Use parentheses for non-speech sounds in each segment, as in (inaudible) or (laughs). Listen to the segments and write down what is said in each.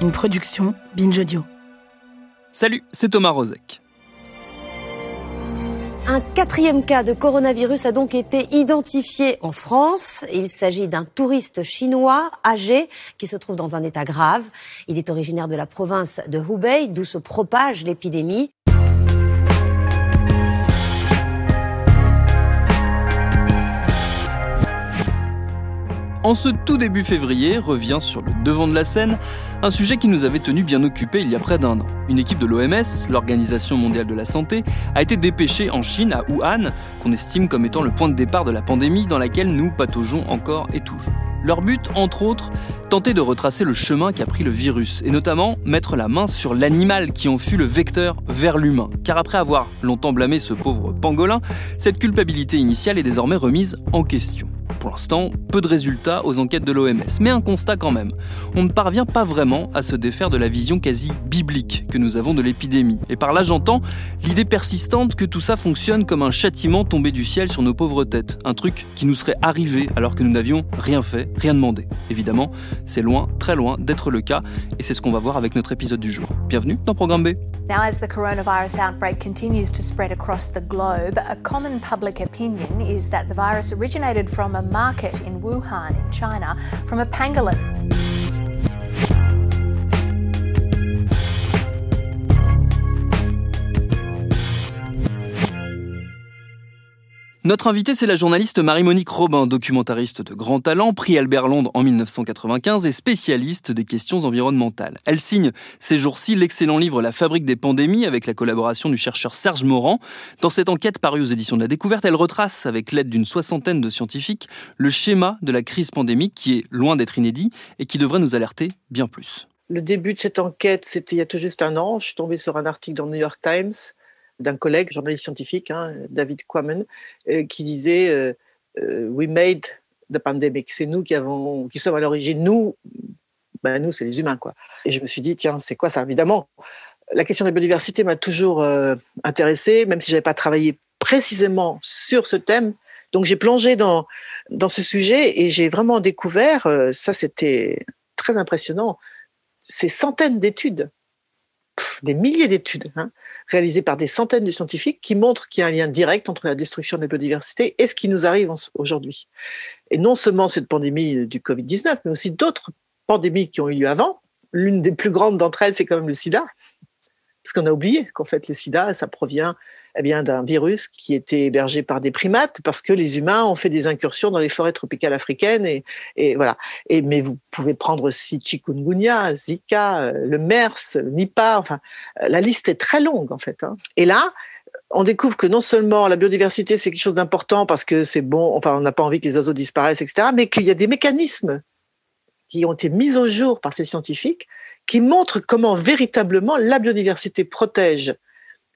Une production Binge Audio. Salut, c'est Thomas Rozek. Un quatrième cas de coronavirus a donc été identifié en France. Il s'agit d'un touriste chinois âgé qui se trouve dans un état grave. Il est originaire de la province de Hubei, d'où se propage l'épidémie. En ce tout début février revient sur le devant de la scène un sujet qui nous avait tenu bien occupés il y a près d'un an. Une équipe de l'OMS, l'Organisation mondiale de la santé, a été dépêchée en Chine, à Wuhan, qu'on estime comme étant le point de départ de la pandémie dans laquelle nous pataugeons encore et toujours. Leur but, entre autres, tenter de retracer le chemin qu'a pris le virus, et notamment mettre la main sur l'animal qui en fut le vecteur vers l'humain. Car après avoir longtemps blâmé ce pauvre pangolin, cette culpabilité initiale est désormais remise en question. Pour l'instant, peu de résultats aux enquêtes de l'OMS, mais un constat quand même. On ne parvient pas vraiment à se défaire de la vision quasi biblique que nous avons de l'épidémie. Et par là j'entends l'idée persistante que tout ça fonctionne comme un châtiment tombé du ciel sur nos pauvres têtes. Un truc qui nous serait arrivé alors que nous n'avions rien fait, rien demandé. Évidemment, c'est loin, très loin d'être le cas, et c'est ce qu'on va voir avec notre épisode du jour. Bienvenue dans Programme B. Now, as the coronavirus outbreak continues to spread across the globe, a common public opinion is that the virus originated from a market in Wuhan, in China, from a pangolin. Notre invitée, c'est la journaliste Marie-Monique Robin, documentariste de grand talent, prix Albert Londres en 1995 et spécialiste des questions environnementales. Elle signe ces jours-ci l'excellent livre La fabrique des pandémies avec la collaboration du chercheur Serge Morand. Dans cette enquête parue aux éditions de la Découverte, elle retrace, avec l'aide d'une soixantaine de scientifiques, le schéma de la crise pandémique qui est loin d'être inédit et qui devrait nous alerter bien plus. Le début de cette enquête, c'était il y a tout juste un an. Je suis tombée sur un article dans le New York Times d'un collègue, journaliste scientifique, hein, David Quammen, euh, qui disait euh, euh, We made the pandemic. C'est nous qui, avons, qui sommes à l'origine. Nous, ben nous, c'est les humains. Quoi. Et je me suis dit, tiens, c'est quoi ça? Évidemment, la question de la biodiversité m'a toujours intéressée, même si je n'avais pas travaillé précisément sur ce thème. Donc j'ai plongé dans, dans ce sujet et j'ai vraiment découvert, ça c'était très impressionnant, ces centaines d'études, des milliers d'études, hein, réalisé par des centaines de scientifiques qui montrent qu'il y a un lien direct entre la destruction de la biodiversité et ce qui nous arrive aujourd'hui. Et non seulement cette pandémie du Covid-19, mais aussi d'autres pandémies qui ont eu lieu avant. L'une des plus grandes d'entre elles, c'est quand même le sida. Parce qu'on a oublié qu'en fait, le sida, ça provient eh bien, d'un virus qui était hébergé par des primates parce que les humains ont fait des incursions dans les forêts tropicales africaines et, voilà. Et, mais vous pouvez prendre aussi chikungunya, Zika, euh, le MERS, le Nipah, enfin, euh, la liste est très longue en fait. Hein. Et là, on découvre que non seulement la biodiversité c'est quelque chose d'important parce que c'est bon, enfin on n'a pas envie que les oiseaux disparaissent, etc., mais qu'il y a des mécanismes qui ont été mis au jour par ces scientifiques qui montrent comment véritablement la biodiversité protège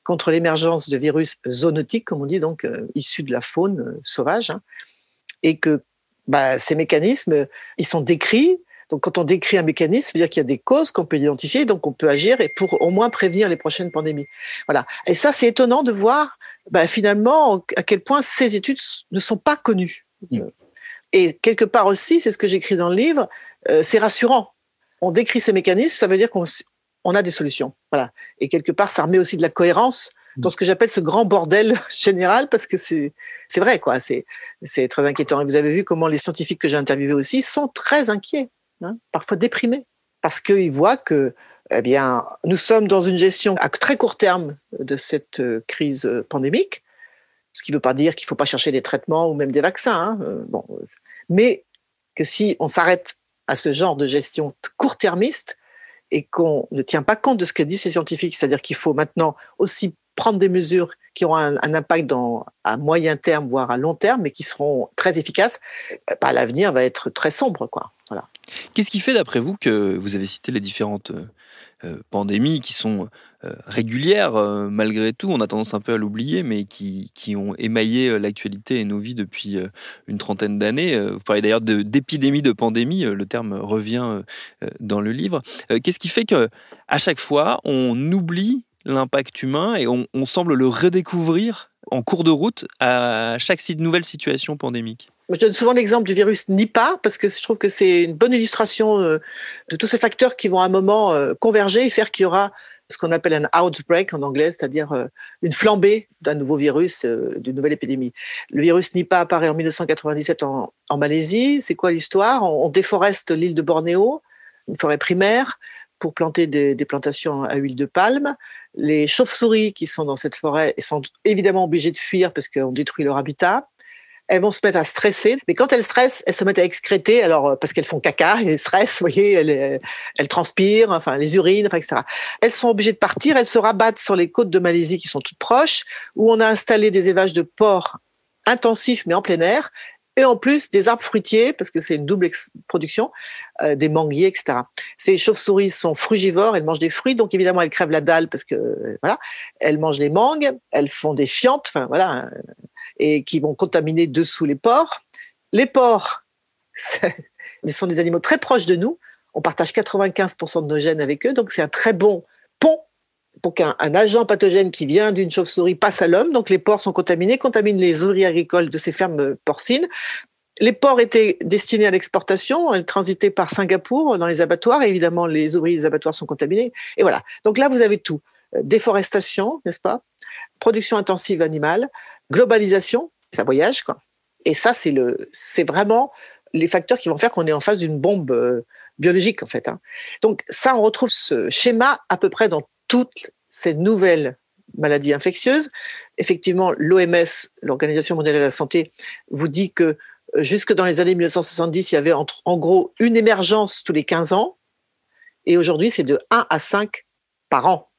contre l'émergence de virus zoonotiques, comme on dit, donc euh, issus de la faune euh, sauvage, hein, et que bah, ces mécanismes, ils sont décrits. Donc, quand on décrit un mécanisme, ça veut dire qu'il y a des causes qu'on peut identifier, donc on peut agir et pour au moins prévenir les prochaines pandémies. Voilà. Et ça, c'est étonnant de voir bah, finalement à quel point ces études ne sont pas connues. Mmh. Et quelque part aussi, c'est ce que j'écris dans le livre, euh, c'est rassurant. On décrit ces mécanismes, ça veut dire qu'on on a des solutions. Voilà. Et quelque part, ça remet aussi de la cohérence dans ce que j'appelle ce grand bordel (laughs) général, parce que c'est c'est vrai, quoi. C'est c'est très inquiétant. Et vous avez vu comment les scientifiques que j'ai interviewés aussi sont très inquiets, hein, parfois déprimés, parce qu'ils voient que eh bien, nous sommes dans une gestion à très court terme de cette euh, crise euh, pandémique, ce qui ne veut pas dire qu'il ne faut pas chercher des traitements ou même des vaccins. Hein. Euh, bon, mais que si on s'arrête à ce genre de gestion court-termiste, et qu'on ne tient pas compte de ce que disent ces scientifiques, c'est-à-dire qu'il faut maintenant aussi prendre des mesures qui auront un, impact dans, à moyen terme, voire à long terme, mais qui seront très efficaces, bah, l'avenir va être très sombre. Quoi. Voilà. Qu'est-ce qui fait, d'après vous, que vous avez cité les différentes euh, euh, pandémies qui sont euh, régulières malgré tout, on a tendance un peu à l'oublier, mais qui, qui, ont émaillé l'actualité et nos vies depuis une trentaine d'années. Vous parlez d'ailleurs d'épidémie de, pandémie, le terme revient dans le livre. Qu'est-ce qui fait que à chaque fois on oublie l'impact humain et on, on semble le redécouvrir en cours de route à chaque nouvelle situation pandémique? Je donne souvent l'exemple du virus Nipah parce que je trouve que c'est une bonne illustration euh, de tous ces facteurs qui vont à un moment euh, converger et faire qu'il y aura ce qu'on appelle un outbreak en anglais, c'est-à-dire euh, une flambée d'un nouveau virus, d'une nouvelle épidémie. Le virus Nipah apparaît en 1997 en, Malaisie. C'est quoi l'histoire? On, déforeste l'île de Bornéo, une forêt primaire, pour planter des, des plantations à huile de palme. Les chauves-souris qui sont dans cette forêt sont évidemment obligées de fuir parce qu'on détruit leur habitat elles vont se mettre à stresser. Mais quand elles stressent, elles se mettent à excréter, alors euh, parce qu'elles font caca, (laughs) elles stressent, vous voyez, elles, elles transpirent, enfin les urines, enfin, etc. Elles sont obligées de partir, elles se rabattent sur les côtes de Malaisie qui sont toutes proches, où on a installé des élevages de porcs intensifs mais en plein air, et en plus des arbres fruitiers, parce que c'est une double production, euh, des manguiers, etc. Ces chauves-souris sont frugivores, elles mangent des fruits, donc évidemment elles crèvent la dalle parce que euh, voilà, elles mangent les mangues, elles font des fientes, enfin voilà, et qui vont contaminer dessous les porcs. Les porcs, ce (laughs) sont des animaux très proches de nous. On partage 95% de nos gènes avec eux, donc c'est un très bon pont pour qu'un agent pathogène qui vient d'une chauve-souris passe à l'homme. Donc les porcs sont contaminés, contaminent les ouvriers agricoles de ces fermes porcines. Les porcs étaient destinés à l'exportation, transitaient par Singapour dans les abattoirs, évidemment les ouvriers des abattoirs sont contaminés. Et voilà. Donc là, vous avez tout. Déforestation, n'est-ce pas? Production intensive animale, globalisation, ça voyage, quoi. Et ça, c'est le, c'est vraiment les facteurs qui vont faire qu'on est en face d'une bombe euh, biologique, en fait. Hein. Donc ça, on retrouve ce schéma à peu près dans toutes ces nouvelles maladies infectieuses. Effectivement, l'OMS, l'Organisation mondiale de la santé, vous dit que euh, jusque dans les années 1970, il y avait entre, en gros une émergence tous les 15 ans, et aujourd'hui, c'est de 1 à 5 par an.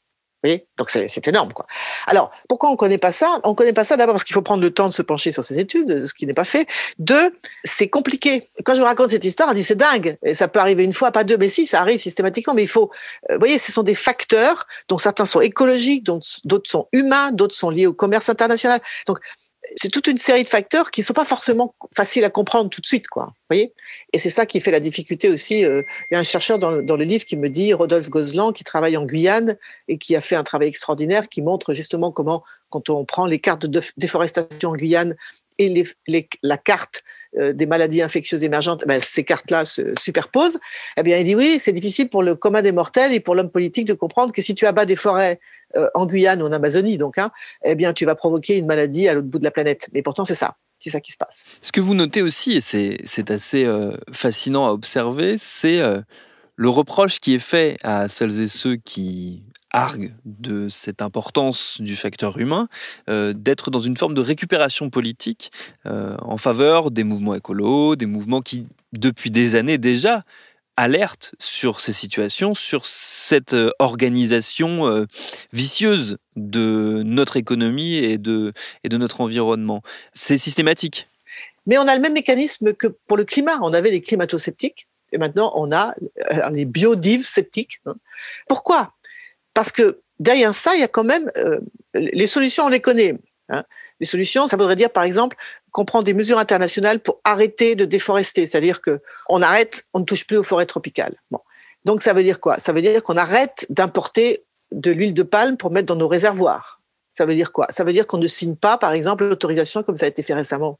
Donc c'est énorme. Quoi. Alors, pourquoi on connaît pas ça? On connaît pas ça d'abord parce qu'il faut prendre le temps de se pencher sur ces études, ce qui n'est pas fait. Deux, c'est compliqué. Quand je vous raconte cette histoire, on dit c'est dingue. Et ça peut arriver une fois, pas deux, mais si, ça arrive systématiquement. Mais il faut, euh, vous voyez, ce sont des facteurs dont certains sont écologiques, d'autres sont humains, d'autres sont liés au commerce international. Donc, c'est toute une série de facteurs qui ne sont pas forcément faciles à comprendre tout de suite, quoi. Voyez? Et c'est ça qui fait la difficulté aussi. Euh, il y a un chercheur dans, le livre qui me dit, Rodolphe Gozlan, qui travaille en Guyane et qui a fait un travail extraordinaire, qui montre justement comment, quand on prend les cartes de déforestation en Guyane et la carte euh, des maladies infectieuses émergentes, ben, ces cartes-là se superposent. Eh bien, il dit oui, c'est difficile pour le commun des mortels et pour l'homme politique de comprendre que si tu abats des forêts euh, en Guyane ou en Amazonie, donc, hein, eh bien, tu vas provoquer une maladie à l'autre bout de la planète. Mais pourtant, c'est ça. C'est ça qui se passe. Ce que vous notez aussi, et c'est assez euh, fascinant à observer, c'est euh, le reproche qui est fait à celles et ceux qui arguent de cette importance du facteur humain, d'être dans une forme de récupération politique en faveur des mouvements écolos, des mouvements qui, depuis des années déjà, alerte sur ces situations, sur cette euh, organisation euh, vicieuse de notre économie et de, et de notre environnement. C'est systématique. Mais on a le même mécanisme que pour le climat. On avait les climato-sceptiques et maintenant on a euh, les biodives sceptiques. Hein. Pourquoi? Parce que derrière ça, il y a quand même les solutions, on les connaît. Hein. Les solutions, ça voudrait dire par exemple qu'on prend des mesures internationales pour arrêter de déforester, c'est-à-dire que on arrête, on ne touche plus aux forêts tropicales. Bon. Donc ça veut dire quoi? Ça veut dire qu'on arrête d'importer de l'huile de palme pour mettre dans nos réservoirs. Ça veut dire quoi? Ça veut dire qu'on ne signe pas, par exemple, l'autorisation, comme ça a été fait récemment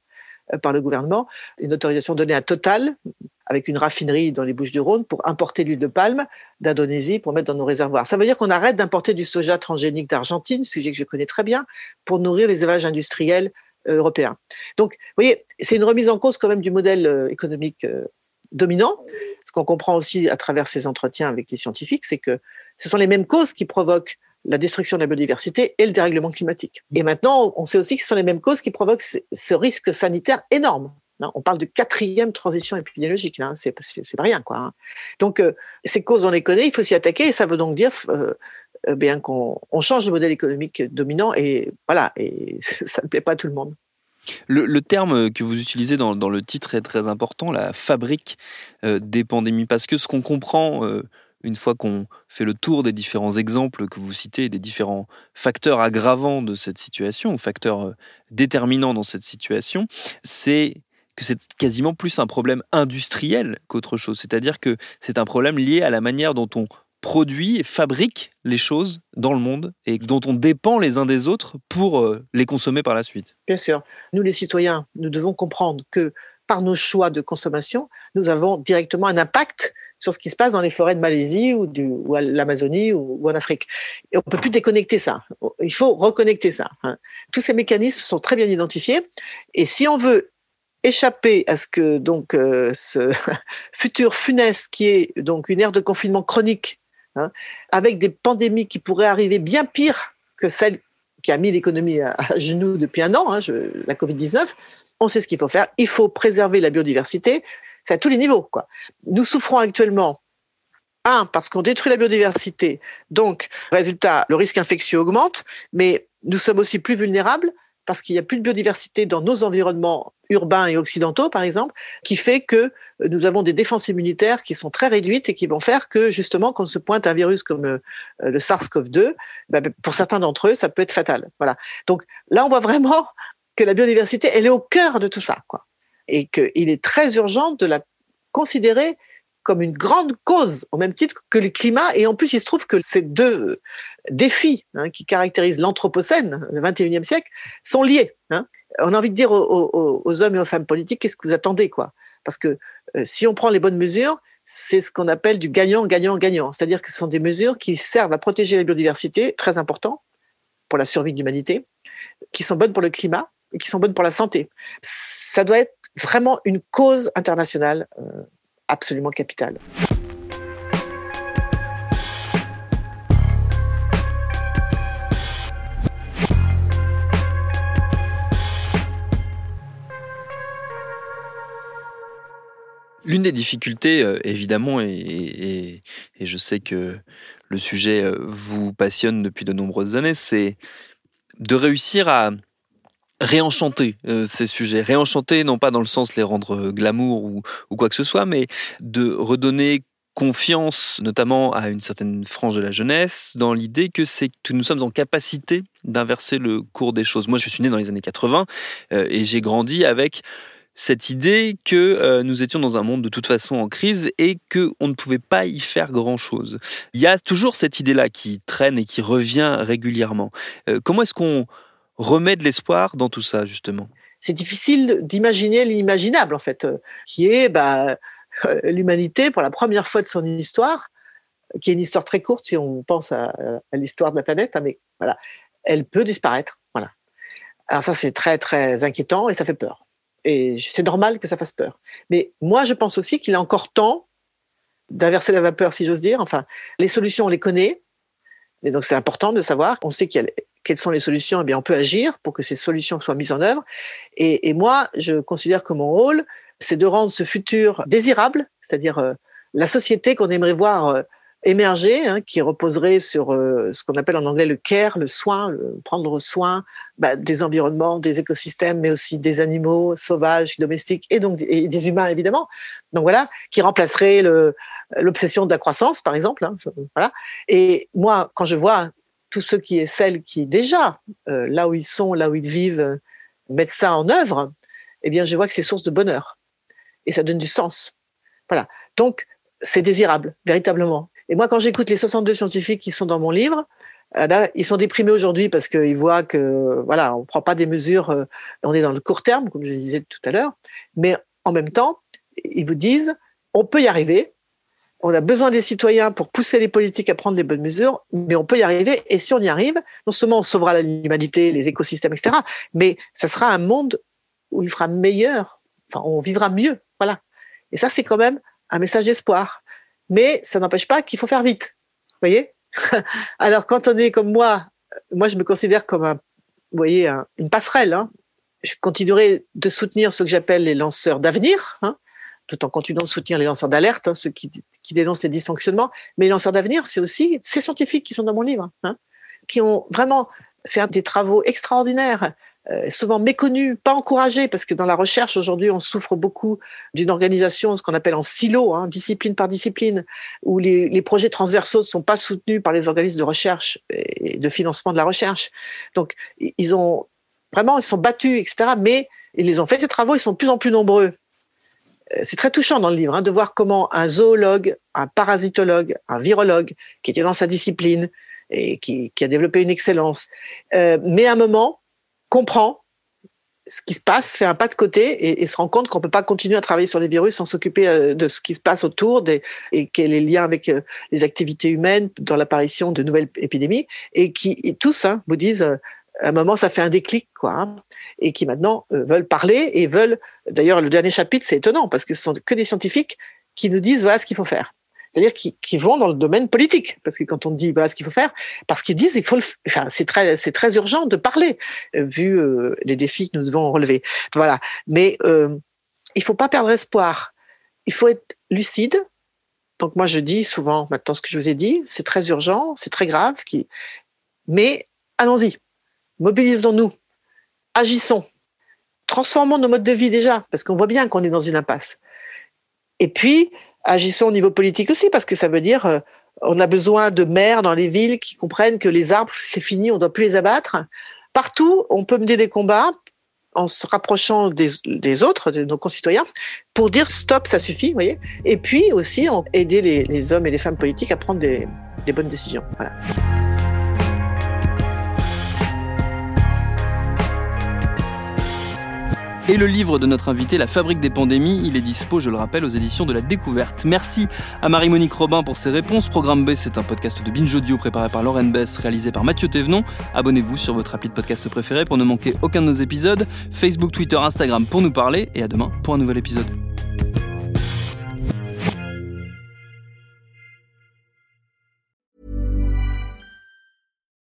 euh, par le gouvernement, une autorisation donnée à Total, avec une raffinerie dans les Bouches-du-Rhône, pour importer l'huile de palme d'Indonésie pour mettre dans nos réservoirs. Ça veut dire qu'on arrête d'importer du soja transgénique d'Argentine, sujet que je connais très bien, pour nourrir les élevages industriels euh, européens. Donc, vous voyez, c'est une remise en cause quand même du modèle euh, économique dominant. Ce qu'on comprend aussi à travers ces entretiens avec les scientifiques, c'est que ce sont les mêmes causes qui provoquent la destruction de la biodiversité et le dérèglement climatique. Et maintenant, on sait aussi que ce sont les mêmes causes qui provoquent ce risque sanitaire énorme. On parle de quatrième transition épidémiologique, hein, c'est pas rien. Quoi, hein. Donc, euh, ces causes, on les connaît, il faut s'y attaquer, et ça veut donc dire euh, euh, bien qu'on on change le modèle économique dominant et voilà, et (laughs) ça ne plaît pas à tout le monde. Le, terme que vous utilisez dans, le titre est très important, la fabrique des pandémies, parce que ce qu'on comprend une fois qu'on fait le tour des différents exemples que vous citez, des différents facteurs aggravants de cette situation, ou facteurs déterminants dans cette situation, c'est que c'est quasiment plus un problème industriel qu'autre chose. C'est-à-dire que c'est un problème lié à la manière dont on produit et fabrique les choses dans le monde et dont on dépend les uns des autres pour euh, les consommer par la suite. Bien sûr. Nous, les citoyens, nous devons comprendre que par nos choix de consommation, nous avons directement un impact sur ce qui se passe dans les forêts de Malaisie ou, à l'Amazonie ou, en Afrique. Et on ne peut plus déconnecter ça. Il faut reconnecter ça. Hein. Tous ces mécanismes sont très bien identifiés. Et si on veut échapper à ce que donc euh, ce (laughs) futur funeste qui est donc une ère de confinement chronique, hein, avec des pandémies qui pourraient arriver bien pire que celle qui a mis l'économie à, genoux depuis un an, hein, la Covid-19, on sait ce qu'il faut faire. Il faut préserver la biodiversité. C'est à tous les niveaux. Quoi. Nous souffrons actuellement un, parce qu'on détruit la biodiversité, donc, résultat, le risque infectieux augmente, mais nous sommes aussi plus vulnérables parce qu'il n'y a plus de biodiversité dans nos environnements urbains et occidentaux, par exemple, qui fait que nous avons des défenses immunitaires qui sont très réduites et qui vont faire que, justement, quand se pointe un virus comme euh, le, SARS-CoV-2, bah, pour certains d'entre eux, ça peut être fatal. Voilà. Donc là, on voit vraiment que la biodiversité, elle est au cœur de tout ça, quoi. Et qu'il est très urgent de la considérer comme une grande cause, au même titre que le climat. Et en plus, il se trouve que ces deux défis hein, qui caractérisent l'Anthropocène, le 21e siècle, sont liés. Hein. On a envie de dire aux, hommes et aux femmes politiques, qu'est-ce que vous attendez quoi? Parce que euh, si on prend les bonnes mesures, c'est ce qu'on appelle du gagnant, gagnant, gagnant. C'est-à-dire que ce sont des mesures qui servent à protéger la biodiversité, très important pour la survie de l'humanité, qui sont bonnes pour le climat et qui sont bonnes pour la santé. Ça doit être vraiment une cause internationale. Euh, absolument capital. L'une des difficultés, euh, évidemment, et, je sais que le sujet euh, vous passionne depuis de nombreuses années, c'est de réussir à réenchanter euh, ces sujets, réenchanter non pas dans le sens de les rendre euh, glamour ou, quoi que ce soit, mais de redonner confiance, notamment à une certaine frange de la jeunesse, dans l'idée que c'est que nous sommes en capacité d'inverser le cours des choses. Moi, je suis né dans les années 80 euh, et j'ai grandi avec cette idée que nous étions dans un monde de toute façon en crise et que on ne pouvait pas y faire grand chose. Il y a toujours cette idée-là qui traîne et qui revient régulièrement. comment est-ce qu'on remet de l'espoir dans tout ça, justement C'est difficile d'imaginer l'imaginable, en fait, euh, qui est bah, euh, l'humanité, pour la première fois de son histoire, qui est une histoire très courte si on pense à, l'histoire de la planète, hein, mais voilà, elle peut disparaître. Voilà. Alors ça, c'est très, très inquiétant et ça fait peur. Et c'est normal que ça fasse peur. Mais moi, je pense aussi qu'il est encore temps d'inverser la vapeur, si j'ose dire. Enfin, les solutions, on les connaît. Et donc, c'est important de savoir. On sait qu'il quelles sont les solutions. Eh bien, on peut agir pour que ces solutions soient mises en œuvre. Et, moi, je considère que mon rôle, c'est de rendre ce futur désirable, c'est-à-dire euh, la société qu'on aimerait voir euh, émerger, hein, qui reposerait sur euh, ce qu'on appelle en anglais le care, le soin, prendre soin bah, des environnements, des écosystèmes, mais aussi des animaux sauvages, domestiques et donc des humains évidemment. Donc voilà, qui remplacerait l'obsession de la croissance, par exemple. Hein, voilà. Et moi, quand je vois tous ceux qui et celles qui déjà, euh, là où ils sont, là où ils vivent, euh, mettent ça en œuvre, eh bien, je vois que c'est source de bonheur. Et ça donne du sens. Voilà. Donc, c'est désirable, véritablement. Et moi, quand j'écoute les 62 scientifiques qui sont dans mon livre, euh, là, ils sont déprimés aujourd'hui parce qu'ils voient que, voilà, on ne prend pas des mesures, on est dans le court terme, comme je disais tout à l'heure, mais en même temps, ils vous disent, on peut y arriver, on a besoin des citoyens pour pousser les politiques à prendre les bonnes mesures, mais on peut y arriver. Et si on y arrive, non seulement on sauvera l'humanité, les écosystèmes, etc., mais ça sera un monde où il fera meilleur, enfin, on vivra mieux. Voilà. Et ça, c'est quand même un message d'espoir. Mais ça n'empêche pas qu'il faut faire vite. Vous voyez (laughs) Alors, quand on est comme moi, moi, je me considère comme un, voyez, une passerelle. Hein. Je continuerai de soutenir ce que j'appelle les lanceurs d'avenir, hein, tout en continuant de soutenir les lanceurs d'alerte, hein, ceux qui, dénoncent les dysfonctionnements. Mais les lanceurs d'avenir, c'est aussi ces scientifiques qui sont dans mon livre, hein, qui ont vraiment fait des travaux extraordinaires, euh, souvent méconnus, pas encouragés, parce que dans la recherche aujourd'hui, on souffre beaucoup d'une organisation, ce qu'on appelle en silo, hein, discipline par discipline, où les, les projets transversaux ne sont pas soutenus par les organismes de recherche et de financement de la recherche. Donc, ils ont vraiment, ils sont battus, etc. Mais ils les ont fait ces travaux, ils sont de plus en plus nombreux. Euh, c'est très touchant dans le livre hein, de voir comment un zoologue, un parasitologue, un virologue, qui était dans sa discipline et qui, a développé une excellence, euh, mais un moment comprend ce qui se passe, fait un pas de côté et, se rend compte qu'on peut pas continuer à travailler sur les virus sans s'occuper euh, de ce qui se passe autour et quels les liens avec euh, les activités humaines dans l'apparition de nouvelles épidémies et qui tous hein, vous disent à un moment, ça fait un déclic, quoi, hein, et qui maintenant euh, veulent parler et veulent. D'ailleurs, le dernier chapitre, c'est étonnant parce que ce sont que des scientifiques qui nous disent voilà ce qu'il faut faire. C'est-à-dire qui, vont dans le domaine politique, parce que quand on dit voilà ce qu'il faut faire, parce qu'ils disent il faut, le, enfin c'est très c'est très urgent de parler euh, vu euh, les défis que nous devons relever. Voilà, mais euh, il faut pas perdre espoir. Il faut être lucide. Donc moi je dis souvent maintenant ce que je vous ai dit, c'est très urgent, c'est très grave, mais allons-y mobilisons-nous, agissons, transformons nos modes de vie déjà, parce qu'on voit bien qu'on est dans une impasse. Et puis, agissons au niveau politique aussi, parce que ça veut dire euh, on a besoin de maires dans les villes qui comprennent que les arbres, c'est fini, on ne doit plus les abattre. Partout, on peut mener des combats en se rapprochant des, autres, de nos concitoyens, pour dire stop, ça suffit, vous voyez. Et puis aussi aider les, les, hommes et les femmes politiques à prendre des, des bonnes décisions. Voilà. Et le livre de notre invité, La fabrique des pandémies, il est dispo, je le rappelle, aux éditions de la Découverte. Merci à Marie-Monique Robin pour ses réponses. Programme B, c'est un podcast de Binge Audio préparé par Lauren Bess, réalisé par Mathieu Thévenon. Abonnez-vous sur votre appli de podcast préféré pour ne manquer aucun de nos épisodes. Facebook, Twitter, Instagram pour nous parler. Et à demain pour un nouvel épisode.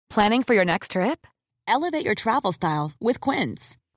Planning for your next trip? Elevate your travel style with Quince.